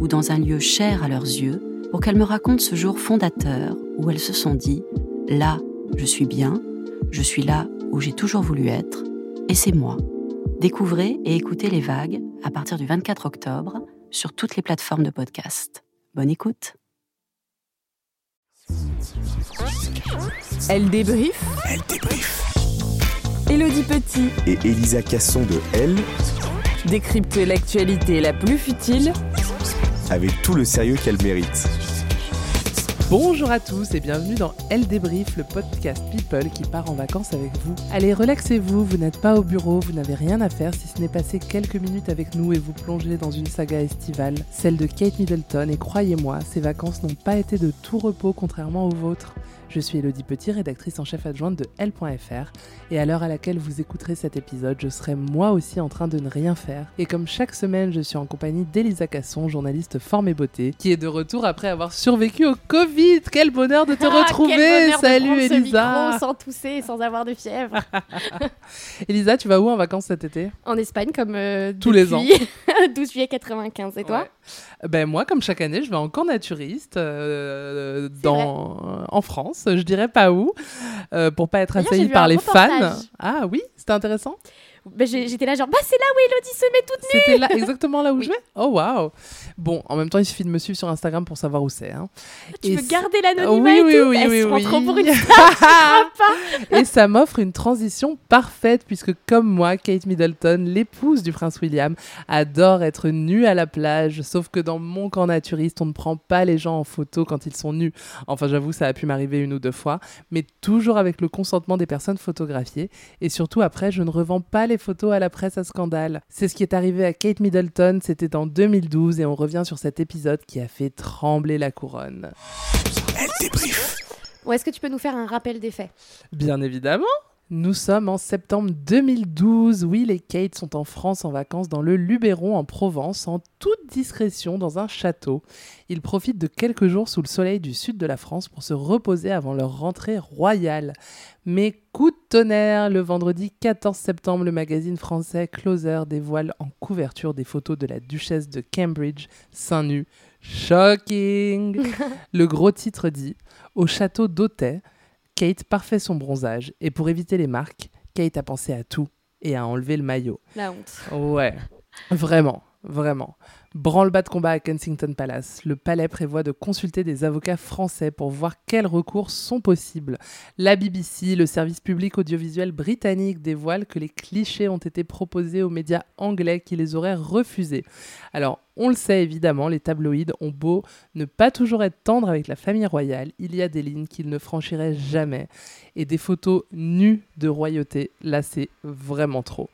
ou dans un lieu cher à leurs yeux pour qu'elles me racontent ce jour fondateur où elles se sont dit ⁇ Là, je suis bien, je suis là où j'ai toujours voulu être, et c'est moi. Découvrez et écoutez les vagues à partir du 24 octobre sur toutes les plateformes de podcast. Bonne écoute. Elle débrief. Elle débrief. Elodie Petit Et Elisa Casson de Elle, décrypte l'actualité la plus futile avec tout le sérieux qu'elle mérite. Bonjour à tous et bienvenue dans Elle débrief, le podcast People qui part en vacances avec vous. Allez, relaxez-vous, vous n'êtes pas au bureau, vous n'avez rien à faire si ce n'est passer quelques minutes avec nous et vous plonger dans une saga estivale, celle de Kate Middleton. Et croyez-moi, ces vacances n'ont pas été de tout repos contrairement aux vôtres. Je suis Elodie Petit, rédactrice en chef adjointe de L.fr, et à l'heure à laquelle vous écouterez cet épisode, je serai moi aussi en train de ne rien faire. Et comme chaque semaine, je suis en compagnie d'Elisa Casson, journaliste forme et beauté, qui est de retour après avoir survécu au Covid. Quel bonheur de te Ah, retrouver de Salut ce Elisa micro sans tousser et sans avoir de fièvre. Elisa, tu vas où en vacances cet été? En Espagne, comme euh, Tous les depuis 12 juillet 95. Et toi? Ouais. Ben moi, comme chaque année, je vais en camp naturiste euh, dans en France, je dirais pas où, euh, pour pas être D'ailleurs, assailli j'ai vu par les fans. Ah oui, c'était intéressant. Ben, J'étais là, genre, bah, c'est là où Elodie se met toute nue. C'était là exactement là où Oui. je vais? Oh waouh. Bon, en même temps, il suffit de me suivre sur Instagram pour savoir où c'est. hein. Tu Et veux garder l'anonymat Oui, et oui, tout? oui, Elle oui, se oui. pour une star. Et ça m'offre une transition parfaite puisque comme moi, Kate Middleton, l'épouse du prince William, adore être nue à la plage. Sauf que dans mon camp naturiste, on ne prend pas les gens en photo quand ils sont nus. Enfin, j'avoue, ça a pu m'arriver une ou deux fois, mais toujours avec le consentement des personnes photographiées. Et surtout, après, je ne revends pas les photos à la presse à scandale. C'est ce qui est arrivé à Kate Middleton, c'était en 2012, et on revient sur cet épisode qui a fait trembler la couronne. Elle débrief. Ou est-ce que tu peux nous faire un rappel des faits? Bien évidemment. Nous sommes en septembre 2012. Will et Kate sont en France en vacances dans le Luberon en Provence, en toute discrétion dans un château. Ils profitent de quelques jours sous le soleil du sud de la France pour se reposer avant leur rentrée royale. Mais coup de tonnerre, le vendredi 14 septembre, le magazine français Closer dévoile en couverture des photos de la duchesse de Cambridge, seins nus. Shocking Le gros titre dit Au château d'Auteuil, Kate parfait son bronzage et pour éviter les marques, Kate a pensé à tout et a enlevé le maillot. La honte. Ouais, vraiment, vraiment. Branle-bas de combat à Kensington Palace. Le palais prévoit de consulter des avocats français pour voir quels recours sont possibles. La BBC, le service public audiovisuel britannique, dévoile que les clichés ont été proposés aux médias anglais qui les auraient refusés. Alors, on le sait évidemment, les tabloïds ont beau ne pas toujours être tendres avec la famille royale, il y a des lignes qu'ils ne franchiraient jamais. Et des photos nues de royauté, là c'est vraiment trop.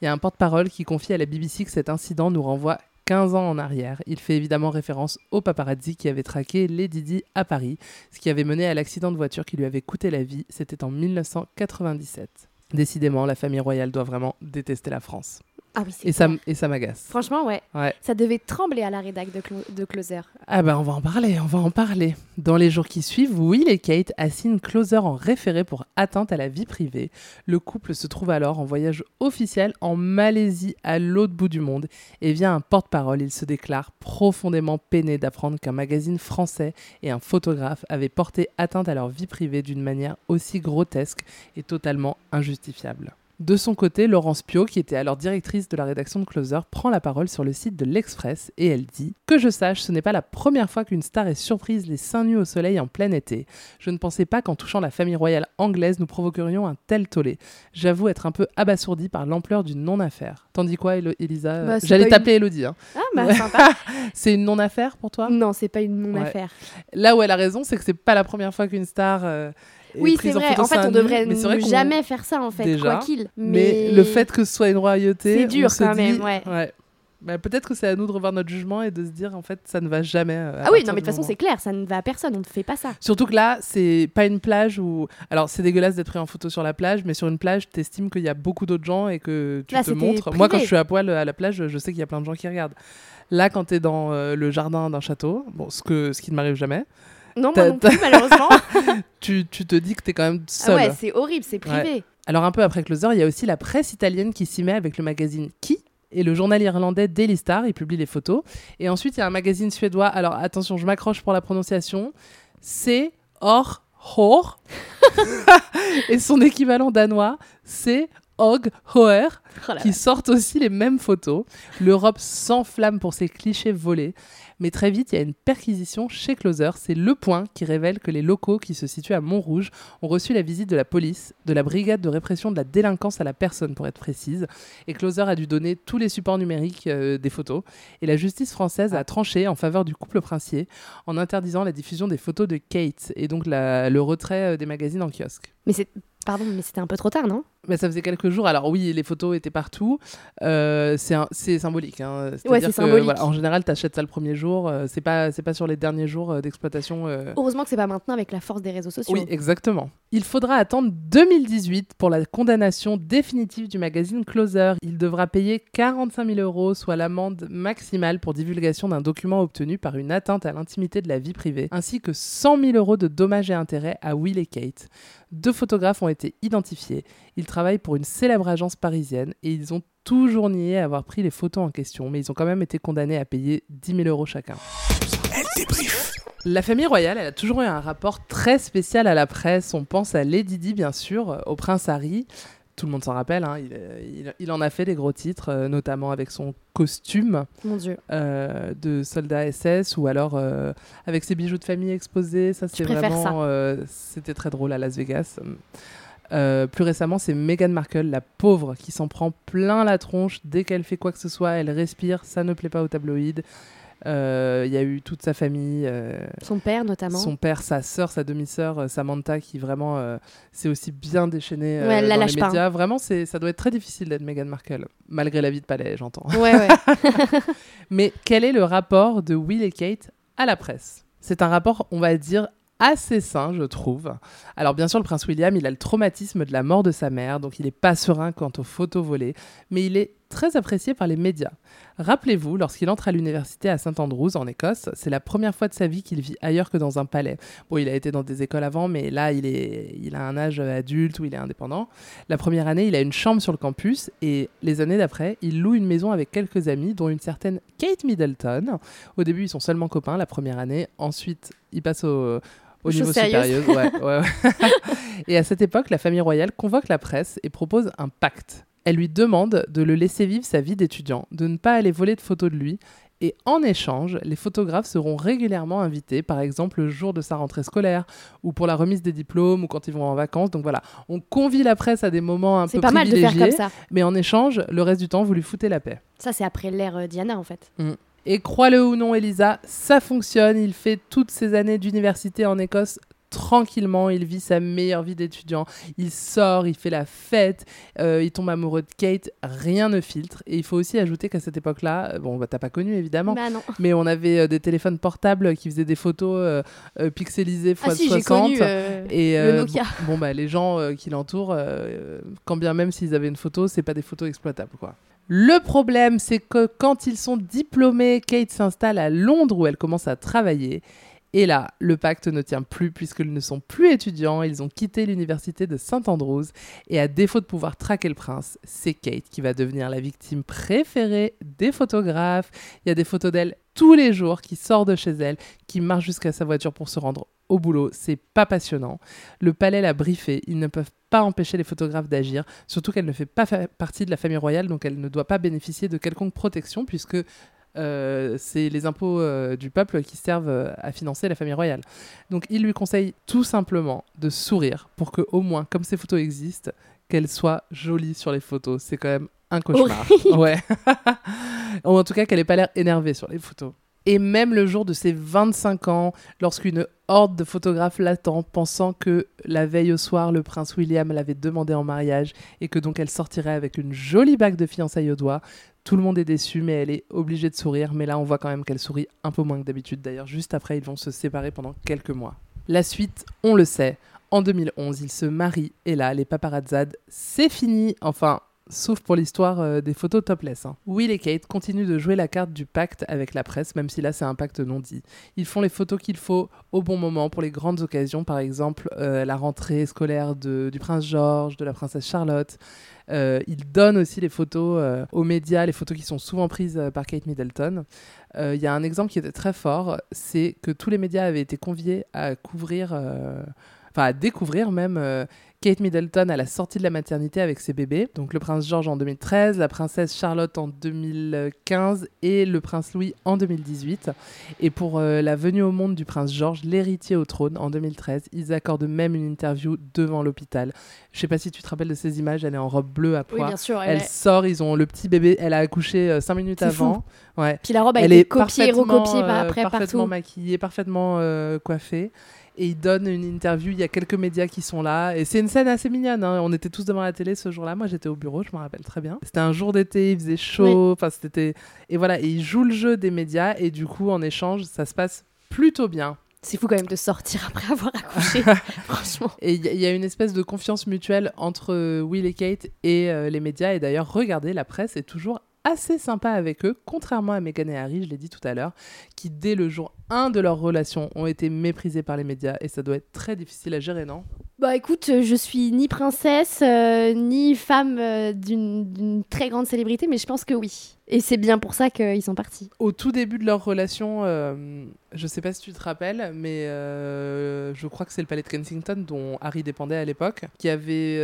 Il y a un porte-parole qui confie à la BBC que cet incident nous renvoie 15 ans en arrière. Il fait évidemment référence au paparazzi qui avait traqué Lady Di à Paris, ce qui avait mené à l'accident de voiture qui lui avait coûté la vie. C'était en 1997. Décidément, la famille royale doit vraiment détester la France. Ah oui, Et ça, et m'agace. Franchement, ouais. Ouais. Ça devait trembler à la rédac de, Clo- de Closer. Ah ben on va en parler, on va en parler. Dans les jours qui suivent, Will et Kate assignent Closer en référé pour atteinte à la vie privée. Le couple se trouve alors en voyage officiel en Malaisie, à l'autre bout du monde, et via un porte-parole, il se déclare profondément peiné d'apprendre qu'un magazine français et un photographe avaient porté atteinte à leur vie privée d'une manière aussi grotesque et totalement injustifiable. De son côté, Laurence Pio, qui était alors directrice de la rédaction de Closer, prend la parole sur le site de l'Express et elle dit Que je sache, ce n'est pas la première fois qu'une star est surprise les seins nus au soleil en plein été. Je ne pensais pas qu'en touchant la famille royale anglaise, nous provoquerions un tel tollé. J'avoue être un peu abasourdi par l'ampleur d'une non-affaire. T'en dis quoi, Elo- Elisa Bah, J'allais t'appeler Elodie. hein. Ah, bah, sympa. C'est une non-affaire pour toi? Non, c'est pas une non-affaire. Là où elle a raison, c'est que c'est pas la première fois qu'une star. euh, Oui, c'est vrai. En fait, on devrait c'est vrai jamais faire ça, en fait, Déjà, quoi qu'il. Mais... Mais... le fait que ce soit une royauté, C'est dur quand dit- même, ouais. Bah, peut-être que c'est à nous de revoir notre jugement et de se dire en fait ça ne va jamais. euh, Ah oui, non, mais de toute façon, c'est clair, ça ne va à personne, on ne fait pas ça. Surtout que là, c'est pas une plage où. Alors, c'est dégueulasse d'être pris en photo sur la plage, mais sur une plage, t'estimes qu'il y a beaucoup d'autres gens et que tu Là, te montres. Moi, quand je suis à poil à la plage, je sais qu'il y a plein de gens qui regardent. Là, quand t'es dans euh, le jardin d'un château, bon, ce, que, ce qui ne m'arrive jamais, Non, moi non plus, malheureusement. tu, tu te dis que t'es quand même ah seul. ouais, c'est horrible, c'est privé. Alors un peu après Closer, il y a aussi la presse italienne qui s'y met avec le magazine Qui et le journal irlandais Daily Star, il publie les photos. Et ensuite, il y a un magazine suédois, alors attention, je m'accroche pour la prononciation, c'est Or Hor. et son équivalent danois, c'est Og Hoer, Oh qui sortent aussi les mêmes photos. L'Europe s'enflamme pour ces clichés volés. Mais très vite, il y a une perquisition chez Closer. C'est Le Point qui révèle que les locaux qui se situent à Montrouge ont reçu la visite de la police, de la brigade de répression de la délinquance à la personne, pour être précise. Et Closer a dû donner tous les supports numériques euh, des photos. Et la justice française a tranché en faveur du couple princier en interdisant la diffusion des photos de Kate et donc le retrait euh, des magazines en kiosque. Mais c'est. Pardon, mais c'était un peu trop tard, non? Mais ça faisait quelques jours. Alors oui, les photos étaient partout. Euh, c'est symbolique. Hein. Ouais, symbolique. voilà, en général, tu achètes ça le premier jour. euh, c'est pas, c'est pas sur les derniers jours euh, d'exploitation. euh. Heureusement que c'est pas maintenant avec la force des réseaux sociaux. Oui, exactement. Il faudra attendre 2018 pour la condamnation définitive du magazine Closer. Il devra payer 45 000 euros, soit l'amende maximale pour divulgation d'un document obtenu par une atteinte à l'intimité de la vie privée, ainsi que 100 000 euros de dommages et intérêts à Will et Kate. Deux photographes ont été identifiés. Ils travaillent pour une célèbre agence parisienne et ils ont toujours nié avoir pris les photos en question, mais ils ont quand même été condamnés à payer 10 000 euros chacun. Elle débrief. La famille royale, elle a toujours eu un rapport très spécial à la presse. On pense à Lady Di, bien sûr, au prince Harry. Tout le monde s'en rappelle, hein, il, il- il en a fait des gros titres, euh, notamment avec son costume Mon Dieu. euh, de soldat SS ou alors euh, avec ses bijoux de famille exposés. Ça, c'est vraiment. euh, C'était très drôle à Las Vegas. Euh, plus récemment, c'est Meghan Markle, la pauvre, qui s'en prend plein la tronche dès qu'elle fait quoi que ce soit. Elle respire, ça ne plaît pas aux tabloïds. Euh, Il y a eu toute sa famille, euh, Son père, notamment. son père, sa sœur, sa demi-sœur, Samantha, qui vraiment s'est aussi bien déchaînée Ouais, la dans les pas, médias. Vraiment, c'est, ça doit être très difficile d'être Meghan Markle, malgré la vie de palais, j'entends. Ouais, ouais. Mais quel est le rapport de Will et Kate à la presse? C'est un rapport, on va dire, assez sain, je trouve. Alors bien sûr, le prince William, il a le traumatisme de la mort de sa mère, donc il n'est pas serein quant aux photos volées, mais il est très apprécié par les médias. Rappelez-vous, lorsqu'il entre à l'université à St Andrews, en Écosse, c'est la première fois de sa vie qu'il vit ailleurs que dans un palais. Bon, il a été dans des écoles avant, mais là, il, est, il a un âge adulte où il est indépendant. La première année, il a une chambre sur le campus, et les années d'après, il loue une maison avec quelques amis, dont une certaine Kate Middleton. Au début, ils sont seulement copains la première année, ensuite, il passe au... Au niveau supérieur, ouais, ouais, ouais. et à cette époque, la famille royale convoque la presse et propose un pacte. Elle lui demande de le laisser vivre sa vie d'étudiant, de ne pas aller voler de photos de lui. Et en échange, les photographes seront régulièrement invités, par exemple le jour de sa rentrée scolaire, ou pour la remise des diplômes, ou quand ils vont en vacances. Donc voilà, on convie la presse à des moments un C'est peu pas mal de faire comme ça. mais en échange, le reste du temps, vous lui foutez la paix. Ça, c'est après l'ère euh, Diana, en fait. Et crois-le ou non, Elisa, ça fonctionne. Il fait toutes ses années d'université en Écosse tranquillement. Il vit sa meilleure vie d'étudiant. Il sort, il fait la fête, euh, il tombe amoureux de Kate. Rien ne filtre. Et il faut aussi ajouter qu'à cette époque-là, euh, bon, bah, t'as pas connu évidemment, Bah non. mais on avait euh, des téléphones portables qui faisaient des photos euh, pixelisées x Ah si, j'ai 60. connu Et le Nokia. bon, bah, les gens qui l'entourent, quand bien même s'ils avaient une photo, c'est pas des photos exploitables, quoi. Le problème, c'est que quand ils sont diplômés, Kate s'installe à Londres où elle commence à travailler. Et là, le pacte ne tient plus puisqu'ils ne sont plus étudiants, ils ont quitté l'université de St Andrews et à défaut de pouvoir traquer le prince, c'est Kate qui va devenir la victime préférée des photographes. Il y a des photos d'elle tous les jours qui sort de chez elle, qui marche jusqu'à sa voiture pour se rendre au boulot, c'est pas passionnant. Le palais l'a briefé, ils ne peuvent pas empêcher les photographes d'agir, surtout qu'elle ne fait pas fa- partie de la famille royale, donc elle ne doit pas bénéficier de quelconque protection, puisque euh, c'est les impôts euh, du peuple qui servent euh, à financer la famille royale. Donc il lui conseille tout simplement de sourire pour que au moins, comme ces photos existent, qu'elles soient jolies sur les photos. C'est quand même un cauchemar. Ouais. Ou en tout cas qu'elle n'ait pas l'air énervée sur les photos. Et même le jour de ses 25 ans, lorsqu'une horde de photographes l'attend, pensant que la veille au soir, le prince William l'avait demandé en mariage et que donc elle sortirait avec une jolie bague de fiançailles au doigt, tout le monde est déçu, mais elle est obligée de sourire. Mais là, on voit quand même qu'elle sourit un peu moins que d'habitude. D'ailleurs, juste après, ils vont se séparer pendant quelques mois. La suite, on le sait. En 2011, ils se marient et là, les paparazzades, c'est fini. Enfin, sauf pour l'histoire euh, des photos topless. hein. Will et Kate continuent de jouer la carte du pacte avec la presse, même si là, c'est un pacte non dit. Ils font les photos qu'il faut au bon moment pour les grandes occasions, par exemple euh, la rentrée scolaire de- du prince George, de la princesse Charlotte. Euh, ils donnent aussi les photos euh, aux médias, les photos qui sont souvent prises par Kate Middleton. Il y a un exemple qui était très fort, c'est que tous les médias avaient été conviés à couvrir, enfin à découvrir même euh, Kate Middleton à la sortie de la maternité avec ses bébés. Donc le prince George en 2013, la princesse Charlotte en 2015 et le prince Louis en 2018. Et pour euh, la venue au monde du prince George, l'héritier au trône en 2013, ils accordent même une interview devant l'hôpital. Je sais pas si tu te rappelles de ces images, elle est en robe bleue à Oui, pois. bien sûr. elle elle- sort, ils ont le petit bébé, elle a accouché 5 minutes C'est fou. avant. Ouais. Puis la robe a Elle été est copiée et parfaitement, recopiée par- euh, après parfaitement partout. maquillée, parfaitement euh, coiffée. Et il donne une interview, il y a quelques médias qui sont là. Et c'est une scène assez mignonne. hein. On était tous devant la télé ce jour-là. Moi, j'étais au bureau, je me rappelle très bien. C'était un jour d'été, il faisait chaud. Enfin, c'était... Et voilà, et il joue le jeu des médias. Et du coup, en échange, ça se passe plutôt bien. C'est fou quand même de sortir après avoir accouché. Franchement. Et il y, a- il y a une espèce de confiance mutuelle entre euh, Will et Kate et euh, les médias. Et d'ailleurs, regardez, la presse est toujours assez sympa avec eux, contrairement à Meghan et Harry, je l'ai dit tout à l'heure, qui dès le jour 1 de leur relation ont été méprisés par les médias. Et ça doit être très difficile à gérer, non? Bah écoute, euh, je suis ni princesse, euh, ni femme euh, d'une très grande célébrité, mais je pense que oui. Et c'est bien pour ça qu'ils sont partis. Au tout début de leur relation, euh, je sais pas si tu te rappelles, mais je crois que c'est le palais de Kensington dont Harry dépendait à l'époque, qui avait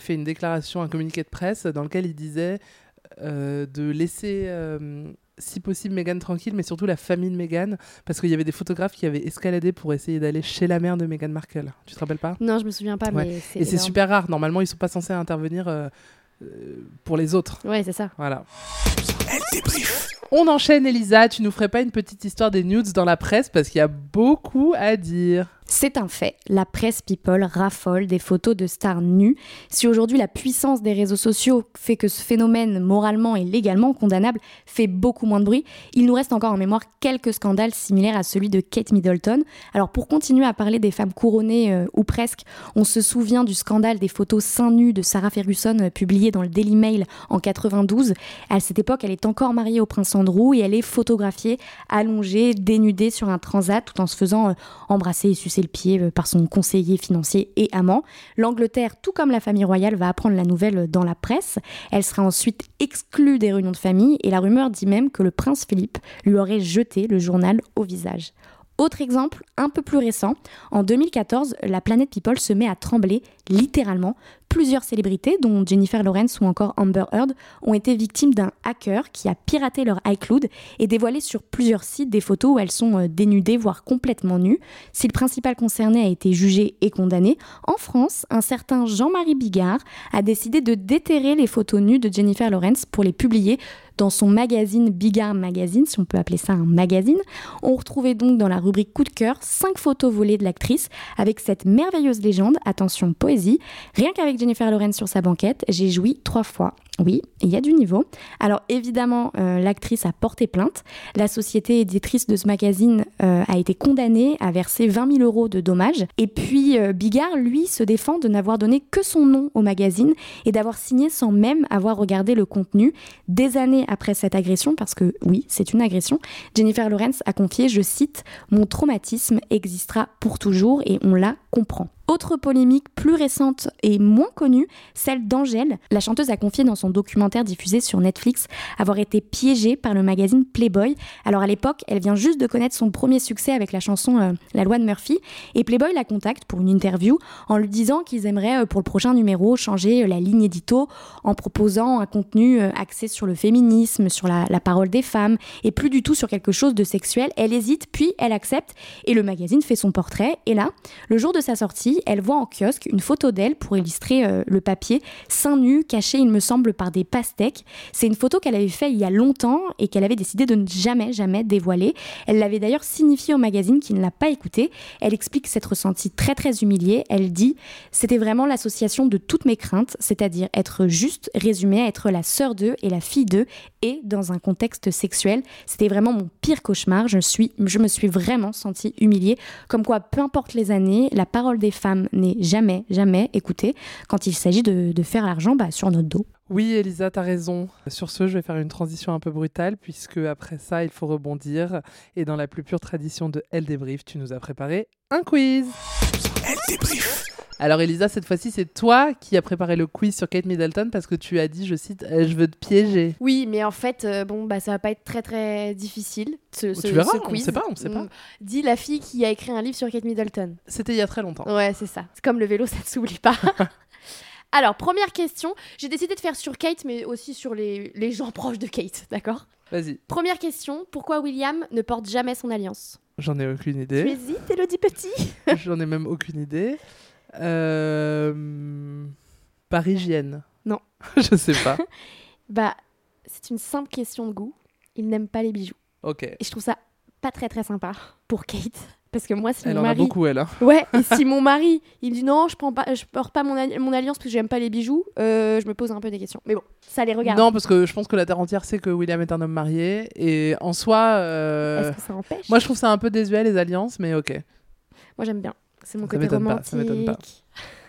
fait une déclaration, un communiqué de presse dans lequel il disait de laisser, euh, si possible, Meghan tranquille, mais surtout la famille de Meghan, parce qu'il y avait des photographes qui avaient escaladé pour essayer d'aller chez la mère de Meghan Markle. Tu te rappelles pas? Non, je me souviens pas, Ouais. mais c'est. Et c'est super rare. Normalement, ils sont pas censés intervenir euh, euh, pour les autres. Ouais, c'est ça. Voilà. Elle débrief. On enchaîne, Elisa. Tu nous ferais pas une petite histoire des nudes dans la presse parce qu'il y a beaucoup à dire. C'est un fait. La presse people raffole des photos de stars nues. Si aujourd'hui la puissance des réseaux sociaux fait que ce phénomène moralement et légalement condamnable fait beaucoup moins de bruit, il nous reste encore en mémoire quelques scandales similaires à celui de Kate Middleton. Alors pour continuer à parler des femmes couronnées euh, ou presque, on se souvient du scandale des photos seins nus de Sarah Ferguson euh, publiées dans le Daily Mail en 92. À cette époque, elle est encore mariée au prince Andrew et elle est photographiée allongée, dénudée sur un transat tout en se faisant euh, embrasser et sucer pied euh, par son conseiller financier et amant. L'Angleterre, tout comme la famille royale, va apprendre la nouvelle dans la presse. Elle sera ensuite exclue des réunions de famille et la rumeur dit même que le prince Philippe lui aurait jeté le journal au visage. Autre exemple, un peu plus récent, en 2014, la planète People se met à trembler, littéralement. Plusieurs célébrités, dont Jennifer Lawrence ou encore Amber Heard, ont été victimes d'un hacker qui a piraté leur iCloud et dévoilé sur plusieurs sites des photos où elles sont euh, dénudées, voire complètement nues. Si le principal concerné a été jugé et condamné, en France, un certain Jean-Marie Bigard a décidé de déterrer les photos nues de Jennifer Lawrence pour les publier dans son magazine Bigard Magazine, si on peut appeler ça un magazine. On retrouvait donc dans la rubrique coup de cœur cinq photos volées de l'actrice avec cette merveilleuse légende, attention poésie, rien qu'avec Jennifer Lawrence sur sa banquette, j'ai joui trois fois. Oui, il y a du niveau. Alors évidemment, euh, l'actrice a porté plainte. La société éditrice de ce magazine euh, a été condamnée à verser 20 000 euros de dommages. Et puis euh, Bigard, lui, se défend de n'avoir donné que son nom au magazine et d'avoir signé sans même avoir regardé le contenu. Des années après cette agression, parce que oui, c'est une agression, Jennifer Lawrence a confié, je cite, Mon traumatisme existera pour toujours et on l'a comprend. Autre polémique plus récente et moins connue, celle d'Angèle. La chanteuse a confié dans son documentaire diffusé sur Netflix avoir été piégée par le magazine Playboy. Alors à l'époque, elle vient juste de connaître son premier succès avec la chanson euh, La loi de Murphy et Playboy la contacte pour une interview en lui disant qu'ils aimeraient euh, pour le prochain numéro changer euh, la ligne édito en proposant un contenu axé sur le féminisme, sur la, la parole des femmes et plus du tout sur quelque chose de sexuel. Elle hésite puis elle accepte et le magazine fait son portrait et là, le jour de sa sortie, elle voit en kiosque une photo d'elle pour illustrer euh, le papier, seins nus, cachés, il me semble, par des pastèques. C'est une photo qu'elle avait faite il y a longtemps et qu'elle avait décidé de ne jamais, jamais dévoiler. Elle l'avait d'ailleurs signifié au magazine qui ne l'a pas écouté. Elle explique s'être ressentie très, très humiliée. Elle dit C'était vraiment l'association de toutes mes craintes, c'est-à-dire être juste résumée à être la sœur d'eux et la fille d'eux et dans un contexte sexuel. C'était vraiment mon pire cauchemar. Je, suis, je me suis vraiment sentie humiliée. Comme quoi, peu importe les années, la parole des femmes n'est jamais, jamais écoutée quand il s'agit de, de faire l'argent bah, sur notre dos. Oui, Elisa, t'as raison. Sur ce, je vais faire une transition un peu brutale, puisque après ça, il faut rebondir. Et dans la plus pure tradition de Elle débrief, tu nous as préparé un quiz. Elle débrief. Alors, Elisa, cette fois-ci, c'est toi qui as préparé le quiz sur Kate Middleton parce que tu as dit, je cite, je veux te piéger. Oui, mais en fait, euh, bon, bah, ça va pas être très très difficile. Ce, ce- tu verras, ce on quiz. sait pas, on sait pas. Mm. Dit la fille qui a écrit un livre sur Kate Middleton. C'était il y a très longtemps. Ouais, c'est ça. C'est comme le vélo, ça ne s'oublie pas. Alors, première question. J'ai décidé de faire sur Kate, mais aussi sur les, les gens proches de Kate, d'accord? Vas-y, Première question. Pourquoi William ne porte jamais son alliance? J'en ai aucune Tu idée. hésites, Elodie Petit? J'en ai même aucune idée. Euh... Parisienne. Non. je sais pas. Bah, c'est une simple question de goût. Il n'aime pas les bijoux. Ok. Et je trouve ça pas très très sympa pour Kate. Parce que moi, si Elle mon en a mari. beaucoup, elle. hein. Ouais, et si mon mari, il dit non, je prends pas, je porte pas mon alliance parce que j'aime pas les bijoux, euh, je me pose un peu des questions. Mais bon, ça les regarde. Non, parce que je pense que la terre entière sait que William est un homme marié. Et en soi, euh, Est-ce que ça empêche? moi je trouve ça un peu désuet les alliances, mais ok. Moi, j'aime bien. C'est mon Ça côté m'étonne pas, romantique. ça m'étonne pas.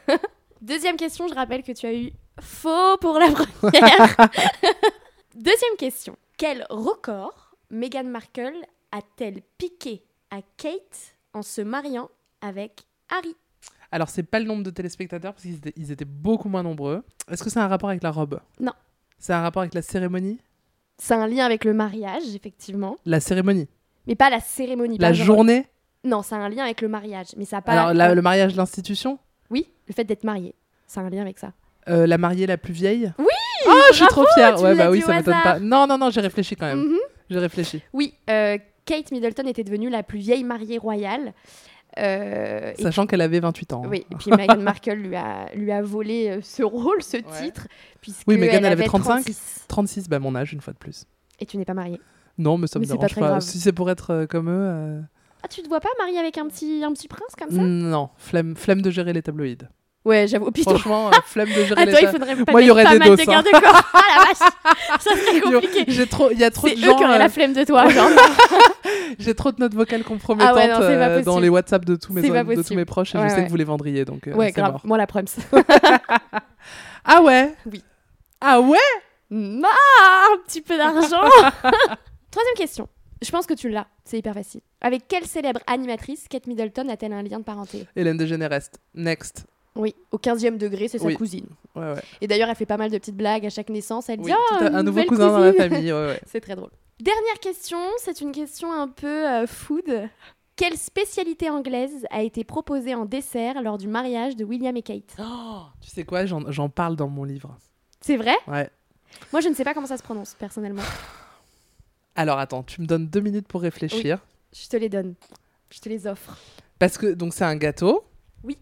Deuxième question, je rappelle que tu as eu faux pour la première. Deuxième question. Quel record Meghan Markle a-t-elle piqué à Kate en se mariant avec Harry Alors, c'est pas le nombre de téléspectateurs parce qu'ils étaient, ils étaient beaucoup moins nombreux. Est-ce que c'est un rapport avec la robe? Non. C'est un rapport avec la cérémonie? C'est un lien avec le mariage, effectivement. La cérémonie? Mais pas la cérémonie. La journée? Non, c'est un lien avec le mariage. Mais ça a pas. Alors, la- le mariage, l'institution Oui, le fait d'être marié. C'est un lien avec ça. Euh, La mariée la plus vieille? Oui Oh, je suis trop fière Ouais, bah oui, ça m'étonne pas. Non, non, non, j'ai réfléchi quand même. Mhm. J'ai réfléchi. Oui, euh, Kate Middleton était devenue la plus vieille mariée royale. Euh, Sachant qu'elle avait 28 ans. hein. Oui, et puis Meghan Markle lui a, lui a volé ce rôle, ce titre, puisque Oui, Meghan, elle avait avait 35. 36. 36, bah mon âge, une fois de plus. Et tu n'es pas mariée. Non, mais ça me Mais pas dérange pas. grave. Si c'est pour être comme eux. Ah, tu te vois pas mariée avec un petit, un petit prince comme ça? Non, flemme, flemme de gérer les tabloïds. Ouais, j'avoue. Franchement, euh, flemme de gérer à les toi, il tabloïds. faudrait pas, Moi, il y aurait des doses, de hein. Ah la vache Ça serait compliqué. J'ai trop, il y a trop de gens. qui auraient euh, la flemme de toi. J'ai trop de notes vocales compromettantes Ah ouais, non, c'est pas euh, dans les WhatsApp de tous mes, de tous mes proches et Ouais, je sais ouais. que vous les vendriez donc euh, ouais, grave. mort. Moi, la preuve. Ah ouais? Oui. Ah ouais? Ah, un petit peu d'argent. Troisième question. Je pense que tu l'as. C'est hyper facile. Avec quelle célèbre animatrice Kate Middleton a-t-elle un lien de parenté? Hélène DeGeneres. Next. Oui, au 15e degré, c'est sa Oui. cousine. Ouais, ouais. Et d'ailleurs, elle fait pas mal de petites blagues à chaque naissance. Elle dit Oui, une un nouveau cousin dans la famille. Ouais, ouais. C'est très drôle. Dernière question, c'est une question un peu euh, food. Quelle spécialité anglaise a été proposée en dessert lors du mariage de William et Kate? Tu sais quoi J'en j'en parle dans mon livre. C'est vrai? Ouais. Moi, je ne sais pas comment ça se prononce, personnellement. Alors attends, tu me donnes deux minutes pour réfléchir. Je te les donne. Je te les offre. Parce que donc c'est un gâteau. Oui.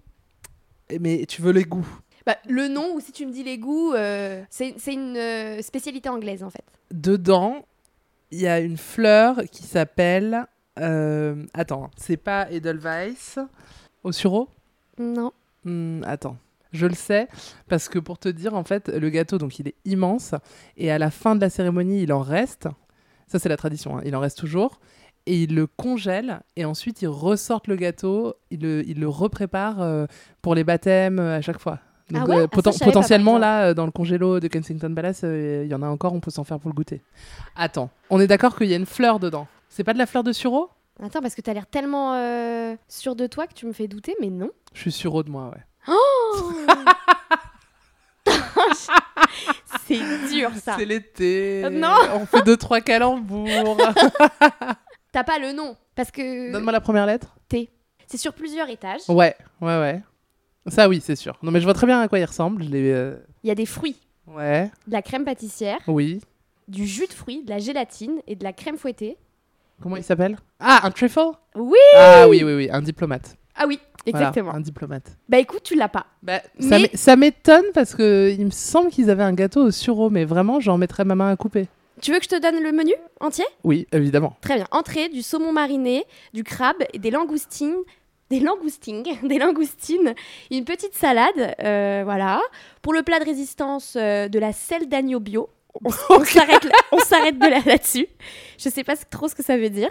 Mais tu veux les goûts? Bah, le nom, ou si tu me dis les goûts, euh, c'est c'est une euh, spécialité anglaise, en fait. Dedans, il y a une fleur qui s'appelle. euh, Attends, c'est pas Edelweiss? Au sureau? Non. Hmm, attends, je le sais parce que pour te dire en fait, le gâteau donc il est immense et à la fin de la cérémonie il en reste. Ça c'est la tradition, hein, il en reste toujours et ils le congèlent et ensuite ils ressortent le gâteau, ils le, ils le repréparent euh, pour les baptêmes euh, à chaque fois. Donc Ah ouais? euh, Ah, ça, par potentiellement là dans le congélo de Kensington Palace, il y en a encore, on peut s'en faire pour le goûter. Attends, on est d'accord qu'il y a une fleur dedans. C'est pas de la fleur de sureau? Attends, parce que t'as l'air tellement sûr de toi que tu me fais douter, mais non. Je suis sur de moi, ouais. Oh C'est dur ça. C'est l'été. Euh, non. On fait deux, trois calembours. T'as pas le nom parce que Donne-moi la première lettre. c'est sur plusieurs étages. Ouais, ouais, ouais. Ça, oui, c'est sûr. Non, mais je vois très bien à quoi il ressemble. Euh, Il y a des fruits, Ouais, de la crème pâtissière, oui. du jus de fruits, de la gélatine et de la crème fouettée. Comment il s'appelle? Ah, un trifle Oui. Ah, oui, oui, oui. Un diplomate. Ah oui, Voilà, exactement. un diplomate. Bah écoute, tu l'as pas. Bah, ça Mais- ça m'étonne parce que il me semble qu'ils avaient un gâteau au sureau, mais vraiment, j'en mettrais ma main à couper. Tu veux que je te donne le menu entier? Oui, évidemment. Très bien. Entrée, du saumon mariné, du crabe, et des langoustines, des langoustines, des langoustines, une petite salade, euh, voilà. Pour le plat de résistance, euh, de la selle d'agneau bio. On, on s'arrête là- on s'arrête de là là-dessus. Je sais pas trop ce que ça veut dire.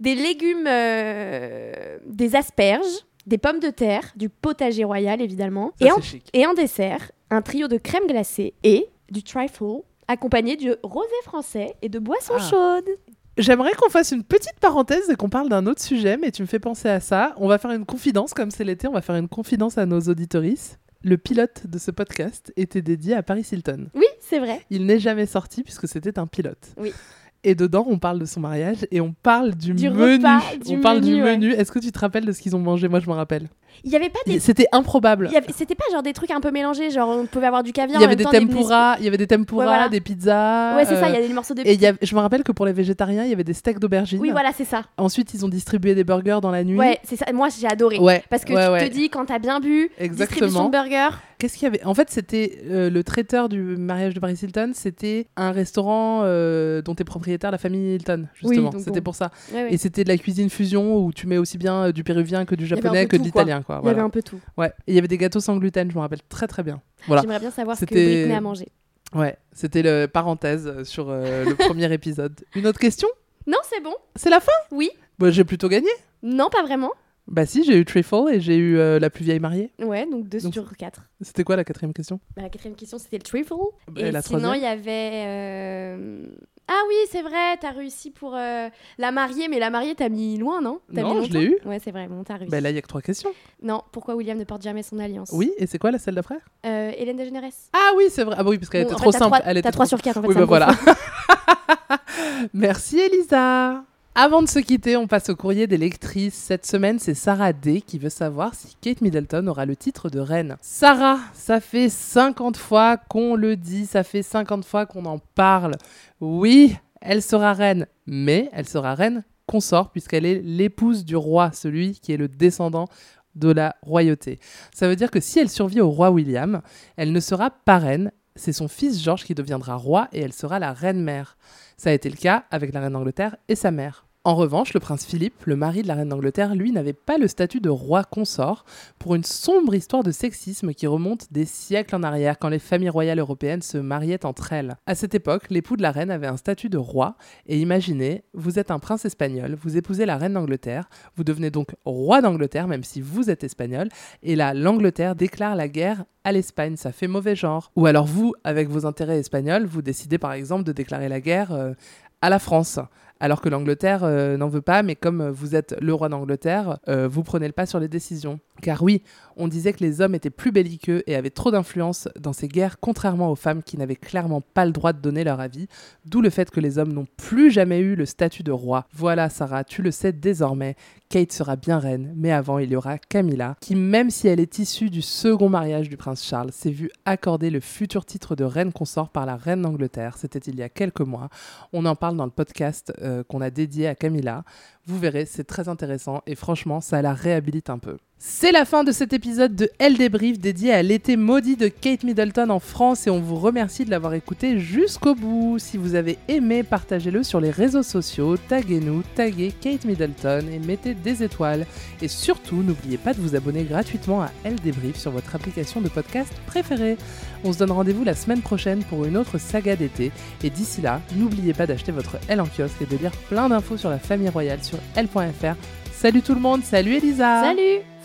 Des légumes, euh, des asperges, des pommes de terre, du potager royal évidemment, Ça, et, chic. en dessert, un trio de crème glacée et du trifle accompagné de rosé français et de boissons Ah. chaudes. J'aimerais qu'on fasse une petite parenthèse et qu'on parle d'un autre sujet, mais tu me fais penser à ça. On va faire une confidence, comme c'est l'été, on va faire une confidence à nos auditorices. Le pilote de ce podcast était dédié à Paris Hilton. Oui, c'est vrai. Il n'est jamais sorti puisque c'était un pilote. Oui. Et dedans, on parle de son mariage et on parle du, Du menu. repas, du on parle du ouais. menu. Est-ce que tu te rappelles de ce qu'ils ont mangé? Moi, je me rappelle. Il y avait pas des C'était improbable. avait- c'était pas genre des trucs un peu mélangés, genre on pouvait avoir du caviar Il y avait des tempura, il y avait des tempura, Ouais, voilà. des pizzas. Ouais, c'est ça, euh, il y a des morceaux de Et y avait- je me rappelle que pour les végétariens, il y avait des steaks d'aubergine. Oui, voilà, c'est ça. Ensuite, ils ont distribué des burgers dans la nuit. Ouais, c'est ça. Moi, j'ai adoré. Ouais, Parce que ouais, tu te dis quand t'as bien bu, distribution Exactement. de burgers. Qu'est-ce qu'il y avait? En fait, c'était euh, le traiteur du mariage de Paris Hilton. C'était un restaurant euh, dont est propriétaire la famille Hilton, justement. c'était bon. pour ça. Et c'était de la cuisine fusion où tu mets aussi bien euh, du péruvien que du avait un japonais que de tout, quoi. Il y avait un peu tout. Ouais. Il y avait des gâteaux sans gluten. Je me rappelle très très bien. Voilà. J'aimerais bien savoir ce que Britney a mangé. Ouais. C'était le parenthèse euh, sur euh, le premier épisode. Une autre question? Non, c'est bon. C'est la fin? Oui. Bah, j'ai plutôt gagné. Non, pas vraiment. Bah si, j'ai eu Trifle et j'ai eu euh, la plus vieille mariée. Ouais, donc 2 Donc- sur 4. C'était quoi la quatrième question? La quatrième question, c'était le trifle. Bah, Et, et la sinon, il y avait. euh, Ah oui, c'est vrai, t'as réussi pour euh, la mariée, mais la mariée, t'as mis loin, non? T'as Non, mis je l'ai eu. Ouais, c'est vrai, bon, t'as réussi. Bah là, il y a que trois questions. Non, pourquoi William ne porte jamais son alliance? Oui, et c'est quoi la celle d'après Euh, Hélène DeGeneres. Ah oui, c'est vrai. Ah bah oui, parce qu'elle Bon, était en trop fait, simple. trois- Elle était T'as 3 trop- sur 4 en fait. Oui, bah voilà. Merci Elisa. Avant de se quitter, on passe au courrier des lectrices. Cette semaine, c'est Sarah D qui veut savoir si Kate Middleton aura le titre de reine. Sarah, ça fait 50 fois qu'on le dit, ça fait 50 fois qu'on en parle. Oui, elle sera reine, mais elle sera reine consort puisqu'elle est l'épouse du roi, celui qui est le descendant de la royauté. Ça veut dire que si elle survit au roi William, elle ne sera pas reine, c'est son fils George qui deviendra roi et elle sera la reine-mère. Ça a été le cas avec la reine d'Angleterre et sa mère. En revanche, le prince Philippe, le mari de la reine d'Angleterre, lui n'avait pas le statut de roi consort pour une sombre histoire de sexisme qui remonte des siècles en arrière quand les familles royales européennes se mariaient entre elles. À cette époque, l'époux de la reine avait un statut de roi et imaginez, vous êtes un prince espagnol, vous épousez la reine d'Angleterre, vous devenez donc roi d'Angleterre même si vous êtes espagnol et là l'Angleterre déclare la guerre à l'Espagne, ça fait mauvais genre. Ou alors vous, avec vos intérêts espagnols, vous décidez par exemple de déclarer la guerre euh, à la France. Alors que l'Angleterre euh, n'en veut pas, mais comme euh, vous êtes le roi d'Angleterre, euh, vous prenez le pas sur les décisions. Car oui, on disait que les hommes étaient plus belliqueux et avaient trop d'influence dans ces guerres, contrairement aux femmes qui n'avaient clairement pas le droit de donner leur avis, d'où le fait que les hommes n'ont plus jamais eu le statut de roi. Voilà Sarah, tu le sais désormais, Kate sera bien reine, mais avant il y aura Camilla, qui même si elle est issue du second mariage du prince Charles, s'est vue accorder le futur titre de reine consort par la reine d'Angleterre, c'était il y a quelques mois. On en parle dans le podcast euh, qu'on a dédié à Camilla. Vous verrez, c'est très intéressant et franchement, ça la réhabilite un peu. C'est la fin de cet épisode de Elle débrief dédié à l'été maudit de Kate Middleton en France et on vous remercie de l'avoir écouté jusqu'au bout. Si vous avez aimé, partagez-le sur les réseaux sociaux, taguez-nous, taguez Kate Middleton et mettez des étoiles. Et surtout, n'oubliez pas de vous abonner gratuitement à Elle débrief sur votre application de podcast préférée. On se donne rendez-vous la semaine prochaine pour une autre saga d'été et d'ici là, n'oubliez pas d'acheter votre Elle en kiosque et de lire plein d'infos sur la famille royale sur Elle.fr. Salut tout le monde, salut Elisa Salut